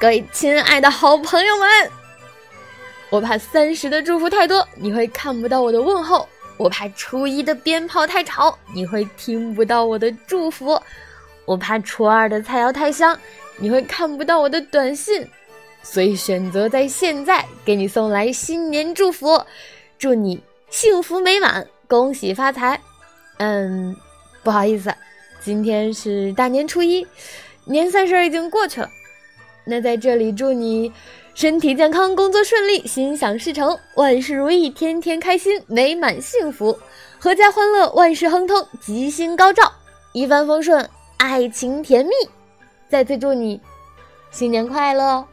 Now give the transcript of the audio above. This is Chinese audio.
各位亲爱的好朋友们，我怕三十的祝福太多，你会看不到我的问候；我怕初一的鞭炮太吵，你会听不到我的祝福；我怕初二的菜肴太香，你会看不到我的短信。所以选择在现在给你送来新年祝福，祝你幸福美满，恭喜发财。嗯，不好意思，今天是大年初一，年三十已经过去了。那在这里祝你身体健康，工作顺利，心想事成，万事如意，天天开心，美满幸福，阖家欢乐，万事亨通，吉星高照，一帆风顺，爱情甜蜜。再次祝你新年快乐！